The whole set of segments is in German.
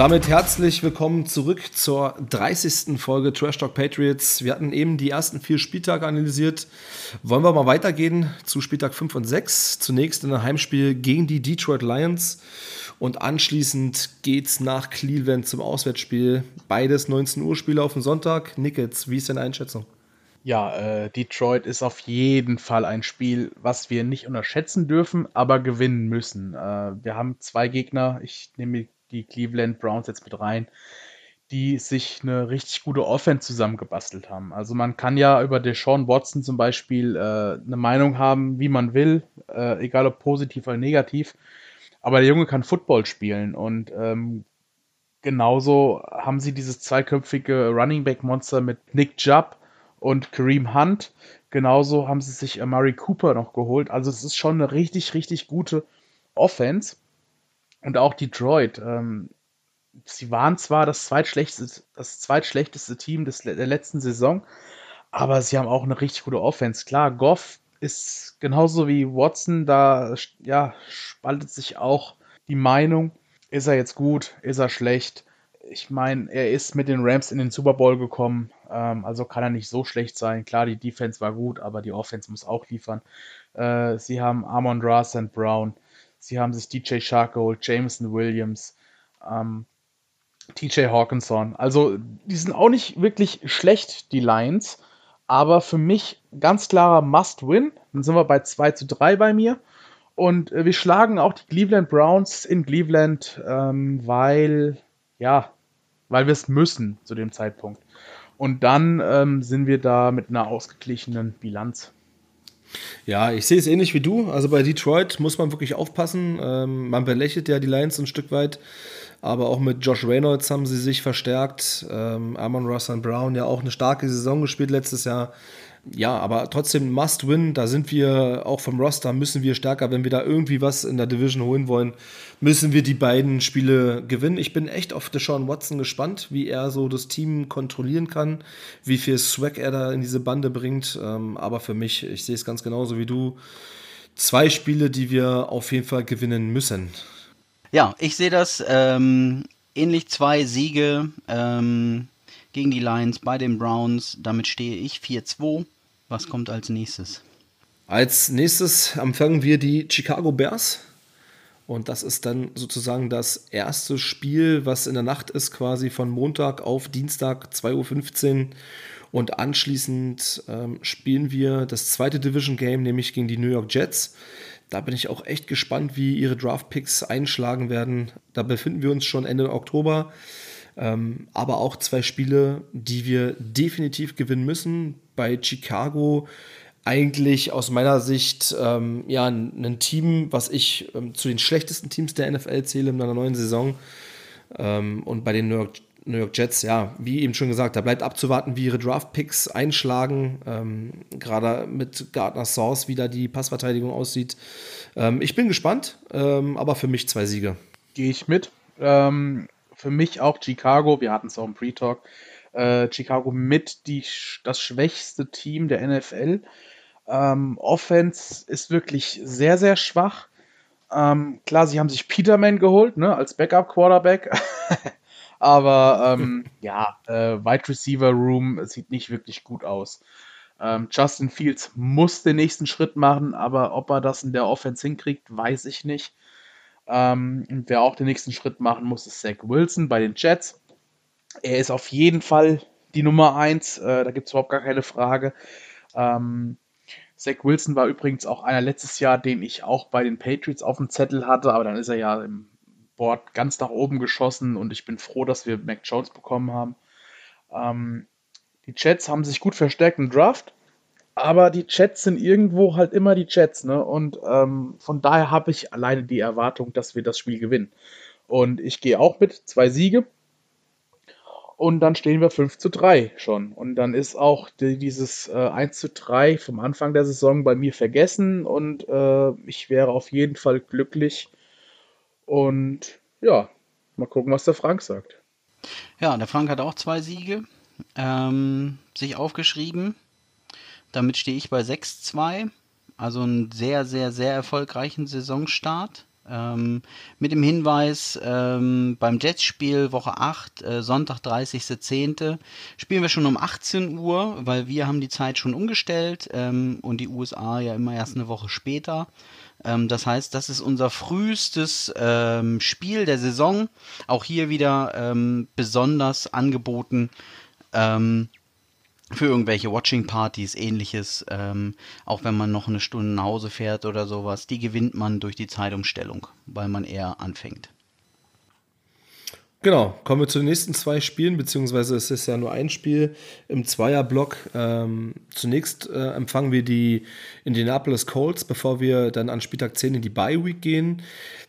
damit herzlich willkommen zurück zur 30. Folge Trash Talk Patriots. Wir hatten eben die ersten vier Spieltage analysiert. Wollen wir mal weitergehen zu Spieltag 5 und 6. Zunächst in ein Heimspiel gegen die Detroit Lions und anschließend geht's nach Cleveland zum Auswärtsspiel. Beides 19 Uhr Spiele auf den Sonntag. Nickets, wie ist deine Einschätzung? Ja, äh, Detroit ist auf jeden Fall ein Spiel, was wir nicht unterschätzen dürfen, aber gewinnen müssen. Äh, wir haben zwei Gegner. Ich nehme die Cleveland Browns jetzt mit rein, die sich eine richtig gute Offense zusammengebastelt haben. Also man kann ja über Deshaun Watson zum Beispiel äh, eine Meinung haben, wie man will, äh, egal ob positiv oder negativ. Aber der Junge kann Football spielen und ähm, genauso haben sie dieses zweiköpfige Running Back Monster mit Nick Jubb und Kareem Hunt. Genauso haben sie sich Amari Cooper noch geholt. Also es ist schon eine richtig, richtig gute Offense. Und auch Detroit. Ähm, sie waren zwar das zweitschlechteste, das zweitschlechteste Team des, der letzten Saison, aber sie haben auch eine richtig gute Offense. Klar, Goff ist genauso wie Watson, da ja, spaltet sich auch die Meinung, ist er jetzt gut, ist er schlecht. Ich meine, er ist mit den Rams in den Super Bowl gekommen, ähm, also kann er nicht so schlecht sein. Klar, die Defense war gut, aber die Offense muss auch liefern. Äh, sie haben Amon Ross und Brown, Sie haben sich DJ Shark geholt, Jameson Williams, ähm, TJ Hawkinson. Also, die sind auch nicht wirklich schlecht, die Lions. Aber für mich ganz klarer Must-Win. Dann sind wir bei 2 zu 3 bei mir. Und äh, wir schlagen auch die Cleveland Browns in Cleveland, ähm, weil, ja, weil wir es müssen zu dem Zeitpunkt. Und dann ähm, sind wir da mit einer ausgeglichenen Bilanz. Ja, ich sehe es ähnlich wie du. Also bei Detroit muss man wirklich aufpassen. Ähm, man belächelt ja die Lions ein Stück weit. Aber auch mit Josh Reynolds haben sie sich verstärkt. Ähm, Amon Russell Brown ja auch eine starke Saison gespielt letztes Jahr ja, aber trotzdem Must Win. Da sind wir auch vom Roster müssen wir stärker, wenn wir da irgendwie was in der Division holen wollen, müssen wir die beiden Spiele gewinnen. Ich bin echt auf Deshaun Watson gespannt, wie er so das Team kontrollieren kann, wie viel Swag er da in diese Bande bringt. Ähm, aber für mich, ich sehe es ganz genauso wie du, zwei Spiele, die wir auf jeden Fall gewinnen müssen. Ja, ich sehe das ähm, ähnlich zwei Siege. Ähm gegen die Lions bei den Browns. Damit stehe ich 4-2. Was kommt als nächstes? Als nächstes empfangen wir die Chicago Bears. Und das ist dann sozusagen das erste Spiel, was in der Nacht ist, quasi von Montag auf Dienstag 2.15 Uhr. Und anschließend ähm, spielen wir das zweite Division Game, nämlich gegen die New York Jets. Da bin ich auch echt gespannt, wie ihre Draft Picks einschlagen werden. Da befinden wir uns schon Ende Oktober. Ähm, aber auch zwei Spiele, die wir definitiv gewinnen müssen. Bei Chicago eigentlich aus meiner Sicht ähm, ja ein, Team, was ich ähm, zu den schlechtesten Teams der NFL zähle in einer neuen Saison. Ähm, und bei den New York, New York, Jets, ja, wie eben schon gesagt, da bleibt abzuwarten, wie ihre Draft-Picks einschlagen. Ähm, gerade mit Gardner Source, wie da die Passverteidigung aussieht. Ähm, ich bin gespannt, aber für mich zwei Siege. Gehe ich mit. Ähm, für mich auch Chicago, wir hatten es auch im Pre-Talk, äh, Chicago mit die, das schwächste Team der NFL. Ähm, Offense ist wirklich sehr, sehr schwach. Ähm, klar, sie haben sich Peterman geholt, ne, als Backup-Quarterback. Aber ähm, ja, äh, Wide Receiver Room sieht nicht wirklich gut aus. Ähm, Justin Fields muss den nächsten Schritt machen, aber ob er das in der Offense hinkriegt, weiß ich nicht. Ähm, wer auch den nächsten Schritt machen muss, ist Zach Wilson bei den Jets. Er ist auf jeden Fall die Nummer 1, äh, da gibt es überhaupt gar keine Frage. Ähm, Zach Wilson war übrigens auch einer letztes Jahr, den ich auch bei den Patriots auf dem Zettel hatte, aber dann ist er ja im Board ganz nach oben geschossen und ich bin froh, dass wir Mac Jones bekommen haben. Ähm, die Jets haben sich gut verstärkt im Draft aber die Chats sind irgendwo halt immer die Chats, ne? Und ähm, von daher habe ich alleine die Erwartung, dass wir das Spiel gewinnen. Und ich gehe auch mit zwei Siege. Und dann stehen wir 5 zu 3 schon. Und dann ist auch die, dieses äh, 1 zu 3 vom Anfang der Saison bei mir vergessen. Und äh, ich wäre auf jeden Fall glücklich. Und ja, mal gucken, was der Frank sagt. Ja, der Frank hat auch zwei Siege ähm, sich aufgeschrieben. Damit stehe ich bei 6-2. Also einen sehr, sehr, sehr erfolgreichen Saisonstart. Ähm, mit dem Hinweis, ähm, beim Jets-Spiel Woche 8, äh, Sonntag 30.10. spielen wir schon um 18 Uhr, weil wir haben die Zeit schon umgestellt ähm, und die USA ja immer erst eine Woche später. Ähm, das heißt, das ist unser frühestes ähm, Spiel der Saison. Auch hier wieder ähm, besonders angeboten für irgendwelche Watching-Partys, ähnliches, ähm, auch wenn man noch eine Stunde nach Hause fährt oder sowas, die gewinnt man durch die Zeitumstellung, weil man eher anfängt. Genau, kommen wir zu den nächsten zwei Spielen, beziehungsweise es ist ja nur ein Spiel im Zweierblock. Ähm, zunächst äh, empfangen wir die Indianapolis Colts, bevor wir dann an Spieltag 10 in die Bye Week gehen.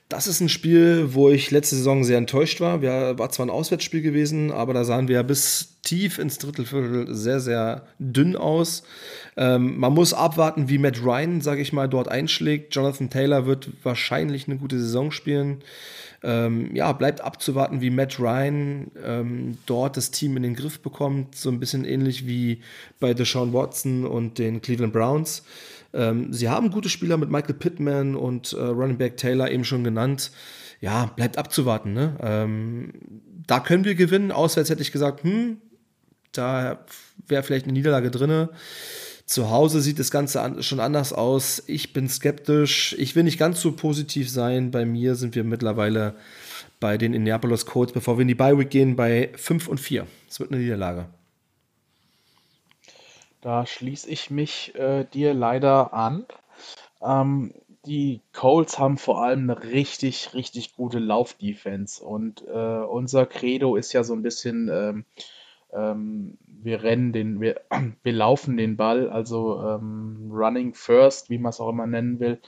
Das ist ein Spiel, wo ich letzte Saison sehr enttäuscht war. Wir, war zwar ein Auswärtsspiel gewesen, aber da sahen wir bis tief ins Drittelviertel sehr, sehr dünn aus. Ähm, man muss abwarten, wie Matt Ryan, sage ich mal, dort einschlägt. Jonathan Taylor wird wahrscheinlich eine gute Saison spielen. Ähm, ja, bleibt abzuwarten, wie Matt Ryan ähm, dort das Team in den Griff bekommt. So ein bisschen ähnlich wie bei Deshaun Watson und den Cleveland Browns. Ähm, sie haben gute Spieler mit Michael Pittman und äh, Running Back Taylor eben schon genannt. Ja, bleibt abzuwarten. Ne? Ähm, da können wir gewinnen. Auswärts hätte ich gesagt, hm, da wäre vielleicht eine Niederlage drin. Zu Hause sieht das Ganze an, schon anders aus. Ich bin skeptisch. Ich will nicht ganz so positiv sein. Bei mir sind wir mittlerweile bei den Indianapolis Colts, bevor wir in die Bye Week gehen, bei 5 und 4. Es wird eine Niederlage. Da schließe ich mich äh, dir leider an. Ähm, die Colts haben vor allem eine richtig, richtig gute Laufdefense. Und äh, unser Credo ist ja so ein bisschen, ähm, ähm, wir rennen den, wir, wir laufen den Ball, also ähm, Running First, wie man es auch immer nennen will.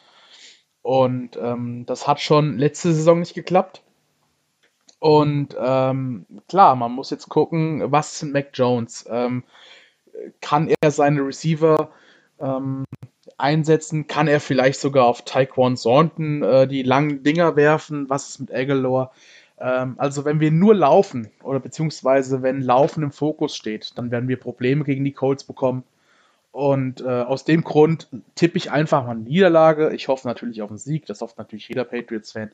Und ähm, das hat schon letzte Saison nicht geklappt. Und ähm, klar, man muss jetzt gucken, was sind Mac Jones? Ähm, kann er seine Receiver ähm, einsetzen? Kann er vielleicht sogar auf Taekwon Thornton äh, die langen Dinger werfen? Was ist mit Aguilar? Ähm, also wenn wir nur laufen oder beziehungsweise wenn Laufen im Fokus steht, dann werden wir Probleme gegen die Colts bekommen. Und äh, aus dem Grund tippe ich einfach mal eine Niederlage. Ich hoffe natürlich auf einen Sieg. Das hofft natürlich jeder Patriots-Fan.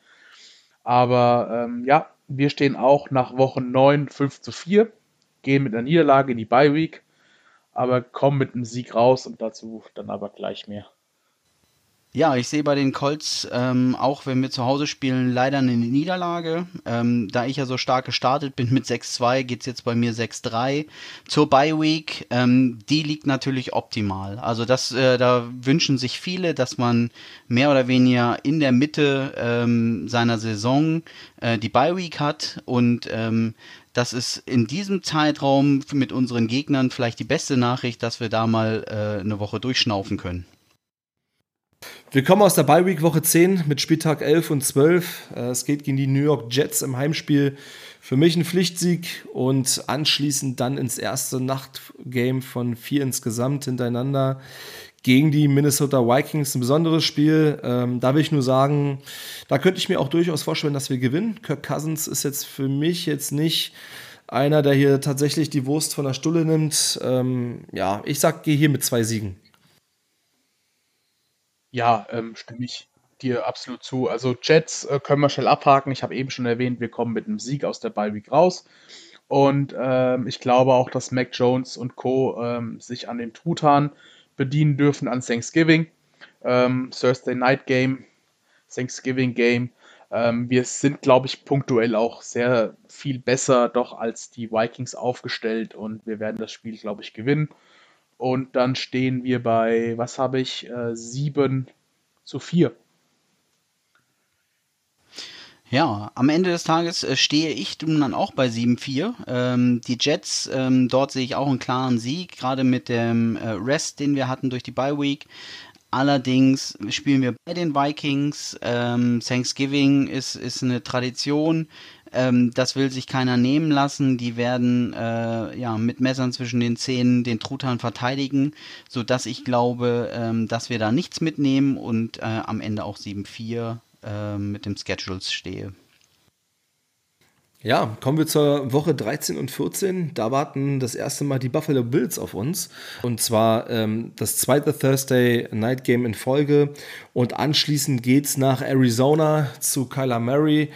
Aber ähm, ja, wir stehen auch nach Woche 9 5 zu 4, gehen mit einer Niederlage in die Bye Week aber kommen mit einem Sieg raus und dazu dann aber gleich mehr. Ja, ich sehe bei den Colts, ähm, auch wenn wir zu Hause spielen, leider eine Niederlage. Ähm, da ich ja so stark gestartet bin mit 6-2, geht es jetzt bei mir 6-3. Zur Bye Week, ähm, die liegt natürlich optimal. Also das, äh, da wünschen sich viele, dass man mehr oder weniger in der Mitte ähm, seiner Saison äh, die Bye Week hat und ähm, das ist in diesem Zeitraum mit unseren Gegnern vielleicht die beste Nachricht, dass wir da mal äh, eine Woche durchschnaufen können. Wir kommen aus der Bye Week Woche 10 mit Spieltag 11 und 12. Äh, es geht gegen die New York Jets im Heimspiel. Für mich ein Pflichtsieg und anschließend dann ins erste Nachtgame von vier insgesamt hintereinander gegen die Minnesota Vikings. Ein besonderes Spiel. Ähm, da will ich nur sagen, da könnte ich mir auch durchaus vorstellen, dass wir gewinnen. Kirk Cousins ist jetzt für mich jetzt nicht einer, der hier tatsächlich die Wurst von der Stulle nimmt. Ähm, ja, ich sag, gehe hier mit zwei Siegen. Ja, ähm, stimme ich dir absolut zu. Also Jets äh, können wir schnell abhaken. Ich habe eben schon erwähnt, wir kommen mit einem Sieg aus der Bye Week raus. Und ähm, ich glaube auch, dass Mac Jones und Co. Ähm, sich an den Truthahn bedienen dürfen an Thanksgiving. Ähm, Thursday Night Game, Thanksgiving Game. Ähm, wir sind, glaube ich, punktuell auch sehr viel besser doch als die Vikings aufgestellt und wir werden das Spiel, glaube ich, gewinnen. Und dann stehen wir bei, was habe ich, äh, 7 zu 4. Ja, am Ende des Tages äh, stehe ich dann auch bei 7-4. Ähm, die Jets, ähm, dort sehe ich auch einen klaren Sieg, gerade mit dem äh, Rest, den wir hatten durch die Bye Week. Allerdings spielen wir bei den Vikings. Ähm, Thanksgiving ist, ist eine Tradition. Ähm, das will sich keiner nehmen lassen. Die werden äh, ja, mit Messern zwischen den Zähnen den Truthahn verteidigen, sodass ich glaube, ähm, dass wir da nichts mitnehmen und äh, am Ende auch 7-4 äh, mit dem Schedules stehe. Ja, kommen wir zur Woche 13 und 14. Da warten das erste Mal die Buffalo Bills auf uns. Und zwar ähm, das zweite Thursday Night Game in Folge. Und anschließend geht es nach Arizona zu Kyler Murray.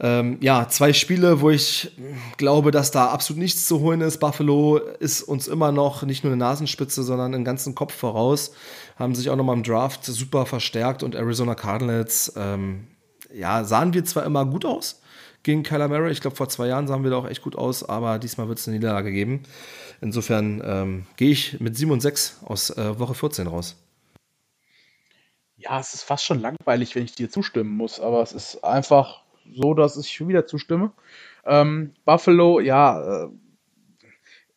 Ähm, ja, zwei Spiele, wo ich glaube, dass da absolut nichts zu holen ist. Buffalo ist uns immer noch nicht nur eine Nasenspitze, sondern einen ganzen Kopf voraus. Haben sich auch nochmal im Draft super verstärkt und Arizona Cardinals, ähm, ja, sahen wir zwar immer gut aus gegen Kyler Murray. Ich glaube, vor zwei Jahren sahen wir da auch echt gut aus, aber diesmal wird es eine Niederlage geben. Insofern ähm, gehe ich mit 7 und 6 aus äh, Woche 14 raus. Ja, es ist fast schon langweilig, wenn ich dir zustimmen muss, aber es ist einfach so, dass ich schon wieder zustimme. Ähm, Buffalo, ja, äh,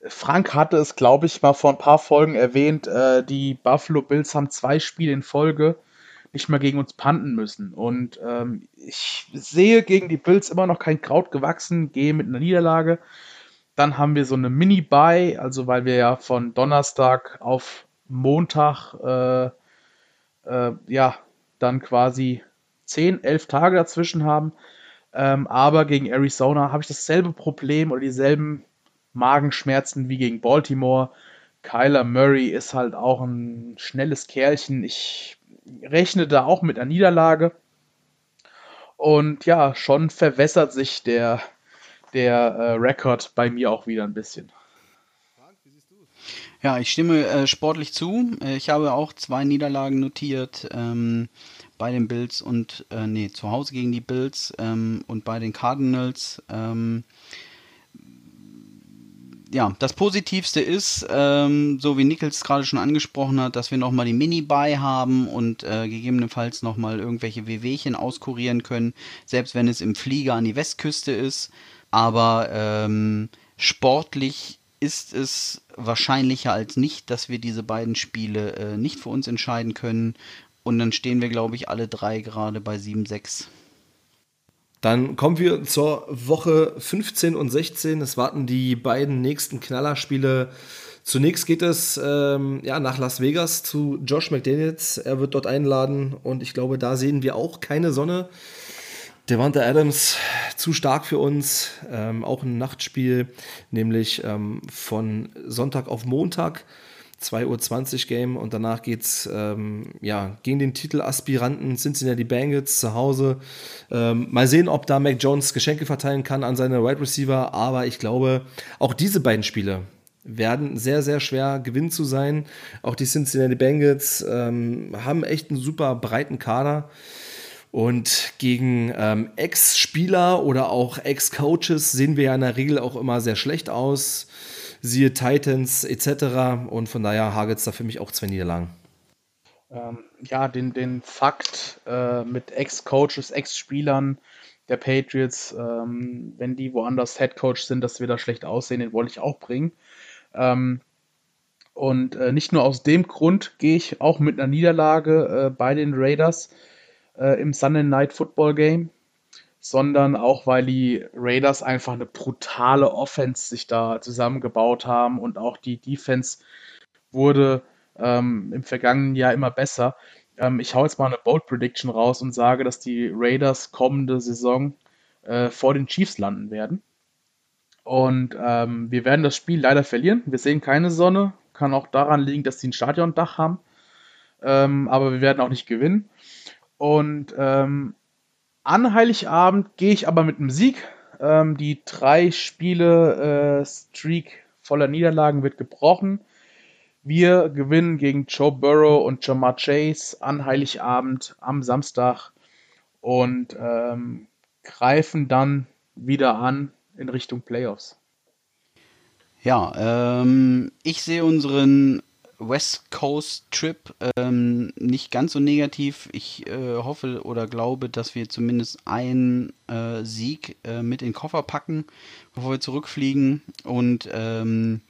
Frank hatte es, glaube ich, mal vor ein paar Folgen erwähnt, äh, die Buffalo Bills haben zwei Spiele in Folge nicht mehr gegen uns panten müssen. Und ähm, ich sehe gegen die Bills immer noch kein Kraut gewachsen, gehe mit einer Niederlage. Dann haben wir so eine Mini-Buy, also weil wir ja von Donnerstag auf Montag äh, äh, ja dann quasi 10, 11 Tage dazwischen haben. Ähm, aber gegen Arizona habe ich dasselbe Problem oder dieselben Magenschmerzen wie gegen Baltimore. Kyler Murray ist halt auch ein schnelles Kerlchen. Ich rechne da auch mit einer Niederlage. Und ja, schon verwässert sich der, der äh, Rekord bei mir auch wieder ein bisschen. Ja, ich stimme äh, sportlich zu. Äh, ich habe auch zwei Niederlagen notiert ähm, bei den Bills und, äh, nee, zu Hause gegen die Bills ähm, und bei den Cardinals. Ähm, ja, das Positivste ist, ähm, so wie Nichols gerade schon angesprochen hat, dass wir nochmal die Mini-Buy haben und äh, gegebenenfalls nochmal irgendwelche WWchen auskurieren können, selbst wenn es im Flieger an die Westküste ist. Aber ähm, sportlich ist es wahrscheinlicher als nicht, dass wir diese beiden Spiele äh, nicht für uns entscheiden können. Und dann stehen wir, glaube ich, alle drei gerade bei 7-6. Dann kommen wir zur Woche 15 und 16. Es warten die beiden nächsten Knallerspiele. Zunächst geht es ähm, ja, nach Las Vegas zu Josh McDaniels. Er wird dort einladen und ich glaube, da sehen wir auch keine Sonne. Devante Adams zu stark für uns. Ähm, auch ein Nachtspiel, nämlich ähm, von Sonntag auf Montag. 2.20 Uhr Game und danach geht es ähm, ja, gegen den Titelaspiranten Cincinnati Bengals zu Hause. Ähm, mal sehen, ob da Mac Jones Geschenke verteilen kann an seine Wide Receiver, aber ich glaube, auch diese beiden Spiele werden sehr, sehr schwer gewinnen zu sein. Auch die Cincinnati Bengals ähm, haben echt einen super breiten Kader. Und gegen ähm, Ex-Spieler oder auch Ex-Coaches sehen wir ja in der Regel auch immer sehr schlecht aus siehe Titans etc. Und von daher hagelt es da für mich auch zwei Niederlagen. Ähm, ja, den, den Fakt äh, mit Ex-Coaches, Ex-Spielern der Patriots, ähm, wenn die woanders Head Coach sind, dass wir da schlecht aussehen, den wollte ich auch bringen. Ähm, und äh, nicht nur aus dem Grund gehe ich auch mit einer Niederlage äh, bei den Raiders äh, im Sunday Night Football Game sondern auch, weil die Raiders einfach eine brutale Offense sich da zusammengebaut haben und auch die Defense wurde ähm, im vergangenen Jahr immer besser. Ähm, ich hau jetzt mal eine Bold Prediction raus und sage, dass die Raiders kommende Saison äh, vor den Chiefs landen werden. Und ähm, wir werden das Spiel leider verlieren. Wir sehen keine Sonne. Kann auch daran liegen, dass sie ein Stadiondach haben. Ähm, aber wir werden auch nicht gewinnen. Und ähm, an Heiligabend gehe ich aber mit einem Sieg. Ähm, die drei Spiele äh, Streak voller Niederlagen wird gebrochen. Wir gewinnen gegen Joe Burrow und Jamar Chase an Heiligabend am Samstag und ähm, greifen dann wieder an in Richtung Playoffs. Ja, ähm, ich sehe unseren West Coast Trip ähm, nicht ganz so negativ. Ich äh, hoffe oder glaube, dass wir zumindest einen äh, Sieg äh, mit in den Koffer packen, bevor wir zurückfliegen und ähm,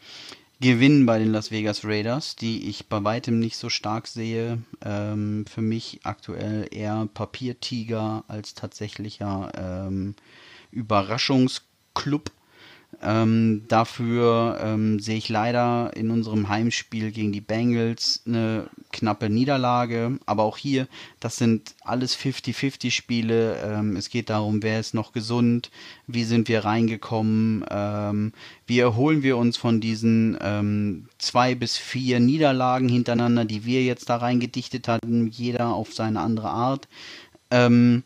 gewinnen bei den Las Vegas Raiders, die ich bei weitem nicht so stark sehe. Ähm, für mich aktuell eher Papiertiger als tatsächlicher ähm, Überraschungsclub Ähm, dafür ähm, sehe ich leider in unserem Heimspiel gegen die Bengals eine knappe Niederlage. Aber auch hier, das sind alles 50-50 Spiele. Ähm, es geht darum, wer ist noch gesund, wie sind wir reingekommen, ähm, wie erholen wir uns von diesen ähm, zwei bis vier Niederlagen hintereinander, die wir jetzt da reingedichtet hatten, jeder auf seine andere Art. Ähm,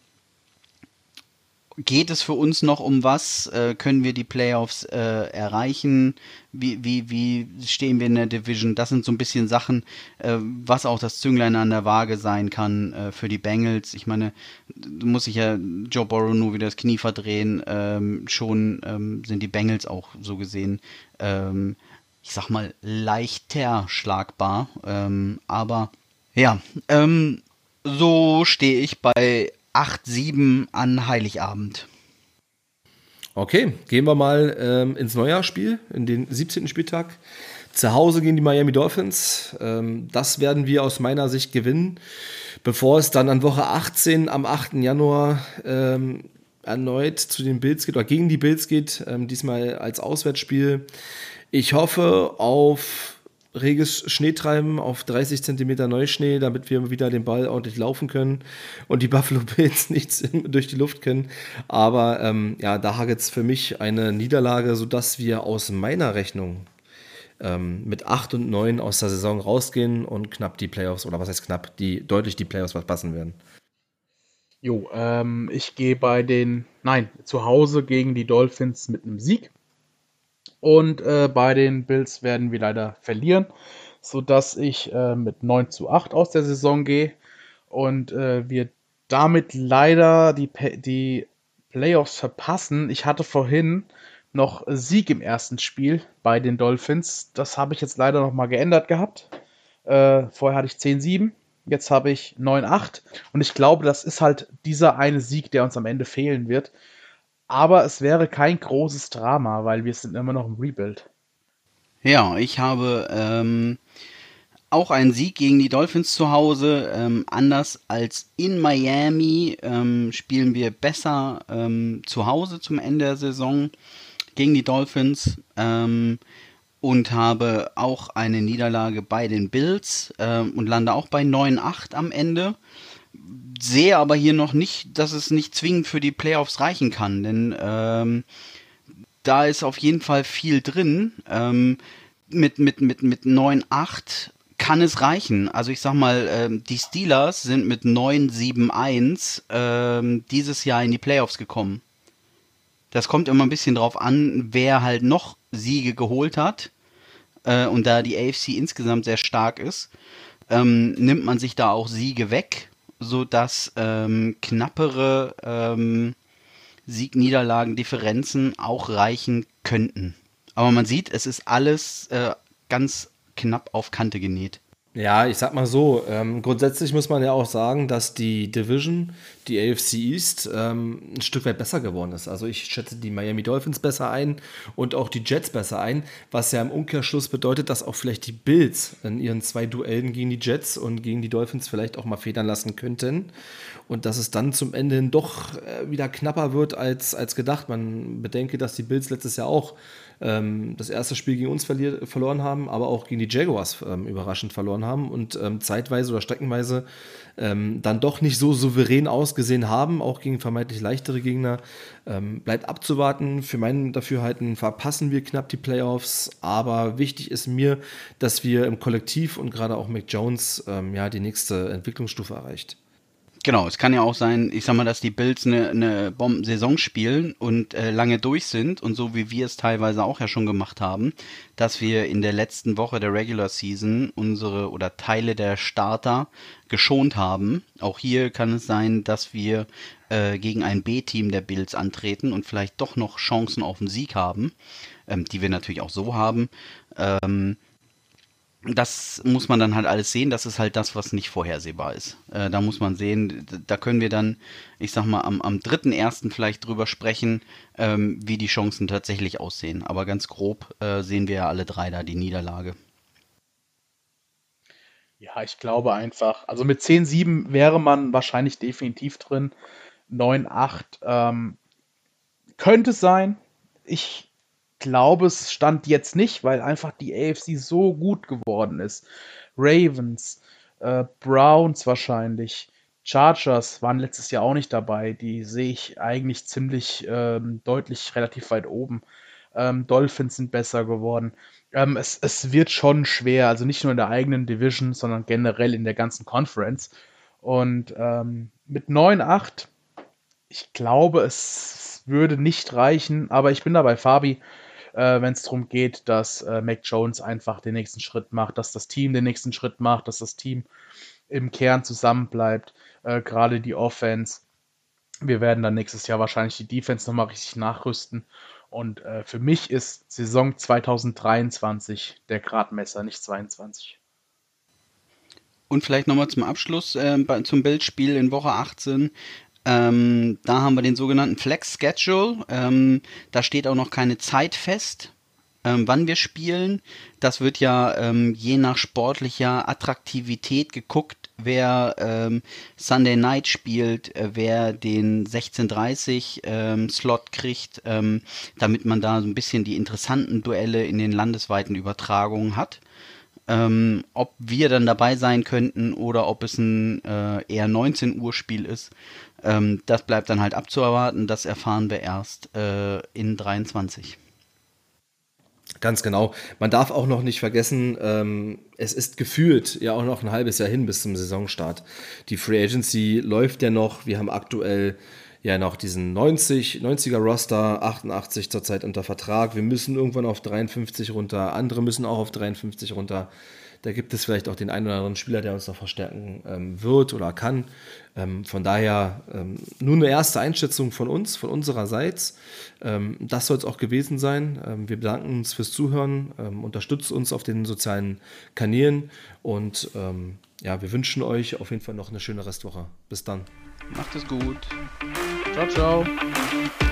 geht es für uns noch um was? Äh, können wir die Playoffs äh, erreichen? Wie, wie, wie stehen wir in der Division? Das sind so ein bisschen Sachen, äh, was auch das Zünglein an der Waage sein kann äh, für die Bengals. Ich meine, du musst sich ja Joe Burrow nur wieder das Knie verdrehen. Ähm, schon ähm, sind die Bengals auch so gesehen, ähm, ich sag mal, leichter schlagbar. Ähm, aber ja, ähm, so stehe ich bei 8-7 an Heiligabend. Okay, gehen wir mal ähm, ins Neujahrspiel, in den 17. Spieltag. Zu Hause gegen die Miami Dolphins. Ähm, das werden wir aus meiner Sicht gewinnen, bevor es dann an Woche 18 am 8. Januar ähm, erneut zu den Bills geht oder gegen die Bills geht, ähm, diesmal als Auswärtsspiel. Ich hoffe auf reges Schneetreiben auf 30 cm Neuschnee, damit wir wieder den Ball ordentlich laufen können und die Buffalo Bills nichts durch die Luft können. Aber ähm, ja, da hagelt es für mich eine Niederlage, sodass wir aus meiner Rechnung ähm, mit 8 und 9 aus der Saison rausgehen und knapp die Playoffs, oder was heißt knapp, die deutlich die Playoffs verpassen werden. Jo, ähm, ich gehe bei den, nein, zu Hause gegen die Dolphins mit einem Sieg. Und äh, bei den Bills werden wir leider verlieren, sodass ich äh, mit 9 zu 8 aus der Saison gehe und äh, wir damit leider die, die Playoffs verpassen. Ich hatte vorhin noch Sieg im ersten Spiel bei den Dolphins. Das habe ich jetzt leider noch mal geändert gehabt. Äh, vorher hatte ich 10-7, jetzt habe ich 9-8 und ich glaube, das ist halt dieser eine Sieg, der uns am Ende fehlen wird. Aber es wäre kein großes Drama, weil wir sind immer noch im Rebuild. Ja, ich habe ähm, auch einen Sieg gegen die Dolphins zu Hause. Ähm, anders als in Miami ähm, spielen wir besser ähm, zu Hause zum Ende der Saison gegen die Dolphins. Ähm, und habe auch eine Niederlage bei den Bills ähm, und lande auch bei 9-8 am Ende sehe aber hier noch nicht, dass es nicht zwingend für die Playoffs reichen kann, denn ähm, da ist auf jeden Fall viel drin. Ähm, mit, mit, mit, mit 9-8 kann es reichen. Also ich sag mal, ähm, die Steelers sind mit 9-7-1 ähm, dieses Jahr in die Playoffs gekommen. Das kommt immer ein bisschen drauf an, wer halt noch Siege geholt hat. Äh, und da die AFC insgesamt sehr stark ist, ähm, nimmt man sich da auch Siege weg sodass ähm, knappere ähm, Sieg-Niederlagen-Differenzen auch reichen könnten. Aber man sieht, es ist alles äh, ganz knapp auf Kante genäht. Ja, ich sag mal so, ähm, grundsätzlich muss man ja auch sagen, dass die Division, die AFC East, ähm, ein Stück weit besser geworden ist. Also ich schätze die Miami Dolphins besser ein und auch die Jets besser ein, was ja im Umkehrschluss bedeutet, dass auch vielleicht die Bills in ihren zwei Duellen gegen die Jets und gegen die Dolphins vielleicht auch mal federn lassen könnten und dass es dann zum Ende doch äh, wieder knapper wird als, als gedacht. Man bedenke, dass die Bills letztes Jahr auch ähm, das erste Spiel gegen uns verlier, verloren haben, aber auch gegen die Jaguars ähm, überraschend verloren haben und ähm, zeitweise oder streckenweise ähm, dann doch nicht so souverän ausgesehen haben, auch gegen vermeintlich leichtere Gegner. Ähm, bleibt abzuwarten. Für meinen Dafürhalten verpassen wir knapp die Playoffs, aber wichtig ist mir, dass wir im Kollektiv und gerade auch Mac Jones ähm, ja, die nächste Entwicklungsstufe erreicht. Genau, es kann ja auch sein, ich sag mal, dass die Bills eine, eine Bombensaison spielen und äh, lange durch sind und so wie wir es teilweise auch ja schon gemacht haben, dass wir in der letzten Woche der Regular Season unsere oder Teile der Starter geschont haben. Auch hier kann es sein, dass wir äh, gegen ein B-Team der Bills antreten und vielleicht doch noch Chancen auf den Sieg haben, ähm, die wir natürlich auch so haben. Ähm, das muss man dann halt alles sehen. Das ist halt das, was nicht vorhersehbar ist. Äh, da muss man sehen, da können wir dann, ich sag mal, am, am 3.1. vielleicht drüber sprechen, ähm, wie die Chancen tatsächlich aussehen. Aber ganz grob äh, sehen wir ja alle drei da die Niederlage. Ja, ich glaube einfach, also mit 10-7 wäre man wahrscheinlich definitiv drin. 9-8 ähm, könnte es sein. Ich glaube, es stand jetzt nicht, weil einfach die AFC so gut geworden ist. Ravens, äh, Browns wahrscheinlich, Chargers waren letztes Jahr auch nicht dabei. Die sehe ich eigentlich ziemlich ähm, deutlich relativ weit oben. Ähm, Dolphins sind besser geworden. Ähm, es, es wird schon schwer, also nicht nur in der eigenen Division, sondern generell in der ganzen Conference. Und ähm, mit 9-8, ich glaube, es würde nicht reichen, aber ich bin dabei, Fabi, äh, wenn es darum geht, dass äh, Mac Jones einfach den nächsten Schritt macht, dass das Team den nächsten Schritt macht, dass das Team im Kern zusammenbleibt, äh, gerade die Offense. Wir werden dann nächstes Jahr wahrscheinlich die Defense nochmal richtig nachrüsten. Und äh, für mich ist Saison 2023 der Gradmesser, nicht 22. Und vielleicht nochmal zum Abschluss äh, zum Bildspiel in Woche 18. Ähm, da haben wir den sogenannten Flex Schedule. Ähm, da steht auch noch keine Zeit fest, ähm, wann wir spielen. Das wird ja ähm, je nach sportlicher Attraktivität geguckt, wer ähm, Sunday Night spielt, äh, wer den 16:30 ähm, Slot kriegt, damit man da so ein bisschen die interessanten Duelle in den landesweiten Übertragungen hat. Ähm, ob wir dann dabei sein könnten oder ob es ein äh, eher 19 Uhr Spiel ist, ähm, das bleibt dann halt abzuerwarten. Das erfahren wir erst äh, in 23. Ganz genau. Man darf auch noch nicht vergessen, ähm, es ist gefühlt ja auch noch ein halbes Jahr hin bis zum Saisonstart. Die Free Agency läuft ja noch. Wir haben aktuell ja noch diesen 90, 90er Roster, 88 zurzeit unter Vertrag. Wir müssen irgendwann auf 53 runter, andere müssen auch auf 53 runter. Da gibt es vielleicht auch den einen oder anderen Spieler, der uns noch verstärken ähm, wird oder kann. Ähm, von daher ähm, nur eine erste Einschätzung von uns, von unsererseits. Ähm, das soll es auch gewesen sein. Ähm, wir bedanken uns fürs Zuhören, ähm, unterstützt uns auf den sozialen Kanälen und ja, wir wünschen euch auf jeden Fall noch eine schöne Restwoche. Bis dann. Macht es gut. Ciao, ciao.